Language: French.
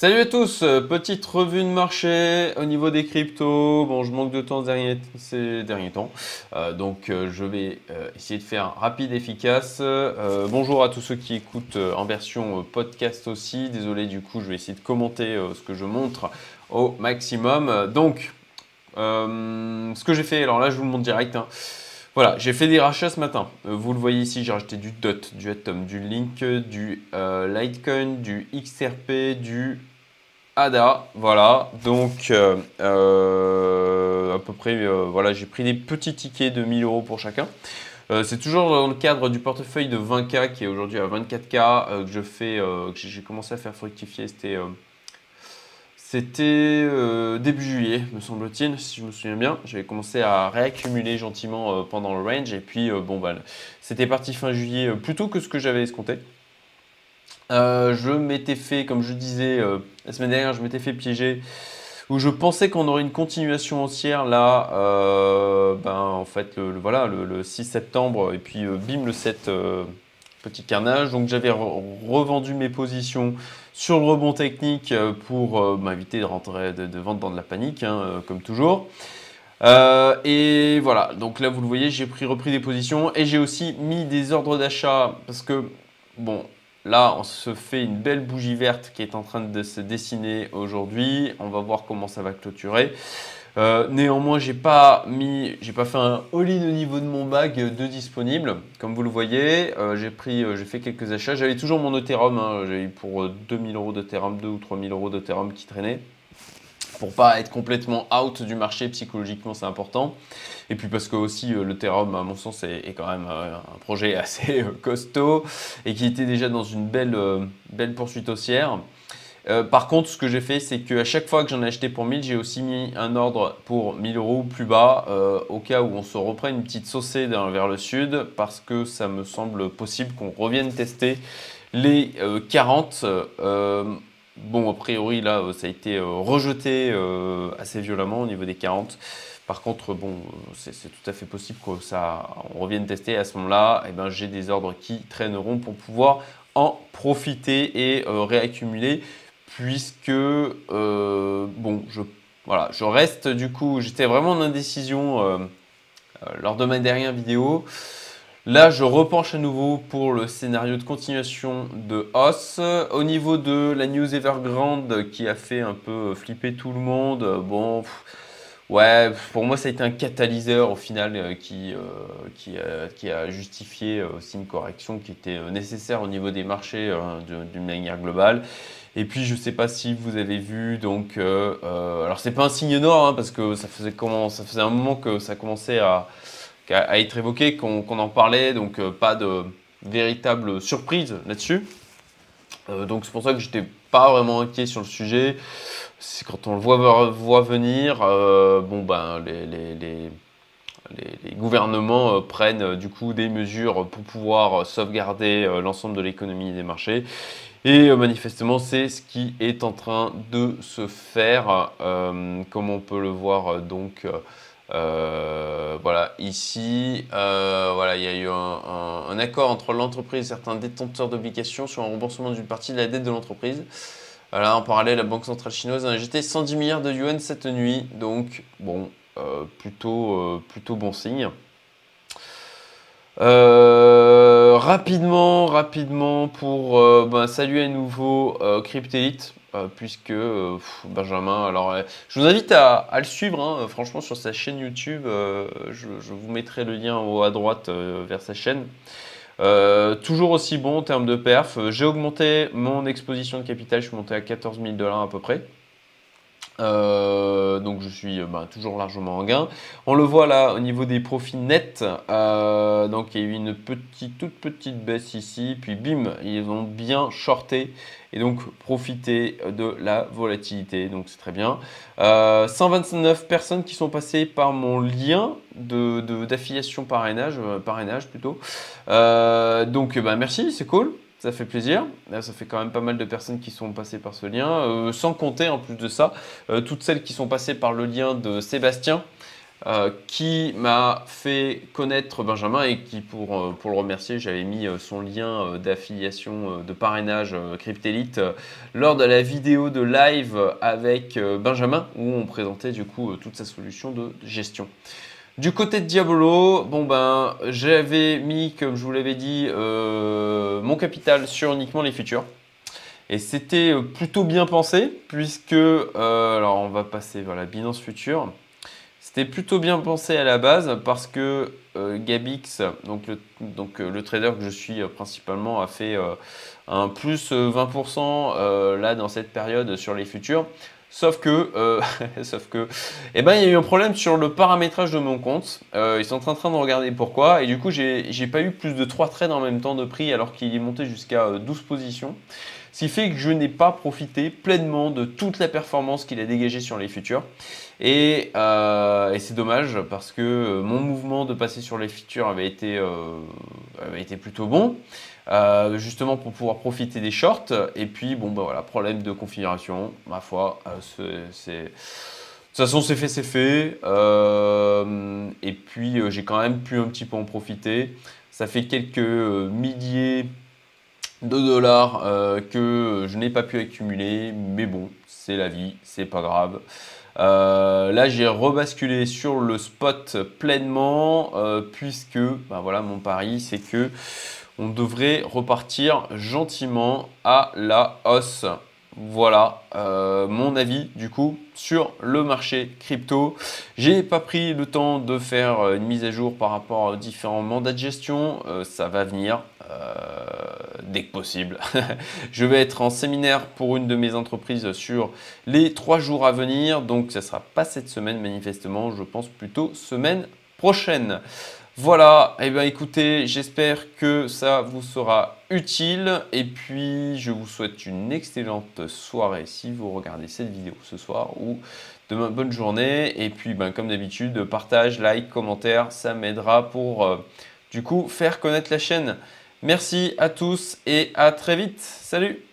Salut à tous, euh, petite revue de marché au niveau des cryptos. Bon, je manque de temps ces derniers temps, euh, donc euh, je vais essayer de faire rapide, efficace. bonjour à tous ceux qui écoutent en version podcast aussi. Désolé, du coup, je vais essayer de commenter ce que je montre au maximum. Donc, ce que j'ai fait, alors là, je vous montre direct. Hein. Voilà, j'ai fait des rachats ce matin. vous le voyez ici, j'ai racheté du DOT, du Atom, du Link, du Litecoin, du XRP, du ADA, voilà. Donc, euh, euh, à peu près, euh, voilà, j'ai pris des petits tickets de 1000 euros pour chacun. c'est toujours dans le cadre du portefeuille de 20K qui est aujourd'hui à 24K que je fais, que j'ai commencé à faire fructifier. C'était c'était début juillet, me semble-t-il, si je me souviens bien. J'avais commencé à réaccumuler gentiment pendant le range. Et puis, bon, bah, c'était parti fin juillet, plutôt que ce que j'avais escompté. Euh, je m'étais fait, comme je disais euh, la semaine dernière, je m'étais fait piéger où je pensais qu'on aurait une continuation haussière là, euh, ben, en fait, le, voilà, le, 6 septembre et puis bim le 7, petit carnage. Donc j'avais revendu mes positions sur le rebond technique pour m'inviter de rentrer, de, vendre dans de la panique, hein, comme toujours. et voilà, donc là vous le voyez, j'ai pris, repris des positions et j'ai aussi mis des ordres d'achat parce que, bon, Là, on se fait une belle bougie verte qui est en train de se dessiner aujourd'hui. On va voir comment ça va clôturer. Euh, néanmoins, j'ai pas mis, j'ai pas fait un all-in au niveau de mon bag de disponible. Comme vous le voyez, euh, j'ai pris, euh, j'ai fait quelques achats. J'avais toujours mon Ethereum, hein. j'avais eu pour 2000 euros d'Ethereum, 2 ou 3000 euros d'Ethereum qui traînaient pour pas être complètement out du marché psychologiquement c'est important et puis parce que aussi euh, le Therum à mon sens est, quand même euh, un projet assez euh, costaud et qui était déjà dans une belle, belle poursuite haussière par contre, ce que j'ai fait, c'est qu'à chaque fois que j'en ai acheté pour 1000, j'ai aussi mis un ordre pour 1000 euros plus bas, au cas où on se reprenne une petite saucée vers le sud, parce que ça me semble possible qu'on revienne tester les 40. Bon, a priori, là, ça a été euh, rejeté euh, assez violemment au niveau des 40. Par contre, bon, c'est tout à fait possible que ça, on revienne tester. À ce moment-là, eh ben, j'ai des ordres qui traîneront pour pouvoir en profiter et euh, réaccumuler, puisque bon, je, voilà, je reste du coup, j'étais vraiment en indécision lors de ma dernière vidéo. Là, je repenche à nouveau pour le scénario de continuation de Os. Au niveau de la news Evergrande qui a fait un peu flipper tout le monde, bon, ouais, pour moi, ça a été un catalyseur au final euh, qui, euh, a, justifié euh, aussi une correction qui était nécessaire au niveau des marchés d'une manière globale. Et puis je ne sais pas si vous avez vu, donc, alors c'est pas un signe nord hein, parce que ça faisait comment, ça faisait un moment que ça commençait à être évoqué, qu'on en parlait, donc euh, pas de véritable surprise là-dessus. Euh, donc c'est pour ça que j'étais pas vraiment inquiet sur le sujet. C'est quand on le voit, venir, euh, bon ben les, les, les gouvernements prennent du coup des mesures pour pouvoir sauvegarder l'ensemble de l'économie des marchés. Et manifestement, c'est ce qui est en train de se faire, comme on peut le voir donc euh, voilà, ici, euh, voilà, il y a eu un, accord entre l'entreprise et certains détenteurs d'obligations sur un remboursement d'une partie de la dette de l'entreprise. Voilà, en parallèle, la Banque centrale chinoise a injecté 110 milliards de yuan cette nuit, donc bon, euh, plutôt, plutôt bon signe. rapidement, rapidement pour ben, saluer à nouveau Cryptelite. Euh, puisque euh, Benjamin, alors euh, je vous invite à, le suivre, hein, franchement sur sa chaîne YouTube, je, vous mettrai le lien haut à droite vers sa chaîne. toujours aussi bon en termes de perf. J'ai augmenté mon exposition de capital, je suis monté à 14 000 dollars à peu près. Euh, donc je suis bah, toujours largement en gain. On le voit là au niveau des profits nets. Euh, donc il y a eu une petite, toute petite baisse ici. Puis bim, ils ont bien shorté et donc profité de la volatilité. Donc c'est très bien. 129 euh, personnes qui sont passées par mon lien d'affiliation parrainage, parrainage plutôt. donc bah, merci, c'est cool. Ça fait plaisir. ça fait quand même pas mal de personnes qui sont passées par ce lien. Euh, sans compter en plus de ça, euh, toutes celles qui sont passées par le lien de Sébastien. euh, qui m'a fait connaître Benjamin et qui, pour, pour le remercier, j'avais mis son lien d'affiliation de parrainage Cryptelite lors de la vidéo de live avec Benjamin où on présentait du coup toute sa solution de gestion. Du côté de Diabolo, bon ben, j'avais mis, comme je vous l'avais dit, mon capital sur uniquement les futurs. Et c'était plutôt bien pensé, puisque, alors on va passer vers la Binance Future. C'était plutôt bien pensé à la base parce que euh, Gabix, donc, le, euh, le, trader que je suis euh, principalement, a fait un plus 20% là dans cette période sur les futurs. Sauf que, sauf que, eh ben, il y a eu un problème sur le paramétrage de mon compte. ils sont en train de regarder pourquoi. Et du coup, j'ai pas eu plus de 3 trades en même temps de prix alors qu'il est monté jusqu'à 12 positions. Ce qui fait que je n'ai pas profité pleinement de toute la performance qu'il a dégagée sur les futurs. Euh, et, c'est dommage parce que euh, mon mouvement de passer sur les futurs avait été, euh, avait été plutôt bon. justement pour pouvoir profiter des shorts. Et puis, bon, bah voilà, problème de configuration, ma foi, c'est. De toute façon, c'est fait, c'est fait. et puis, j'ai quand même pu un petit peu en profiter. Ça fait quelques milliers de dollars que je n'ai pas pu accumuler. Mais bon, c'est la vie, c'est pas grave. Euh, là, j'ai rebasculé sur le spot pleinement euh, puisque ben voilà, mon pari, c'est que on devrait repartir gentiment à la hausse. Voilà euh, mon avis du coup sur le marché crypto. J'ai pas pris le temps de faire une mise à jour par rapport aux différents mandats de gestion. ça va venir dès que possible. je vais être en séminaire pour une de mes entreprises sur les trois jours à venir. Donc, ça ne sera pas cette semaine manifestement. Je pense plutôt semaine prochaine. Voilà, eh bien écoutez, j'espère que ça vous sera utile et puis je vous souhaite une excellente soirée si vous regardez cette vidéo ce soir ou demain, bonne journée et puis ben, comme d'habitude, partage, like, commentaire, ça m'aidera pour euh, du coup faire connaître la chaîne. Merci à tous et à très vite. Salut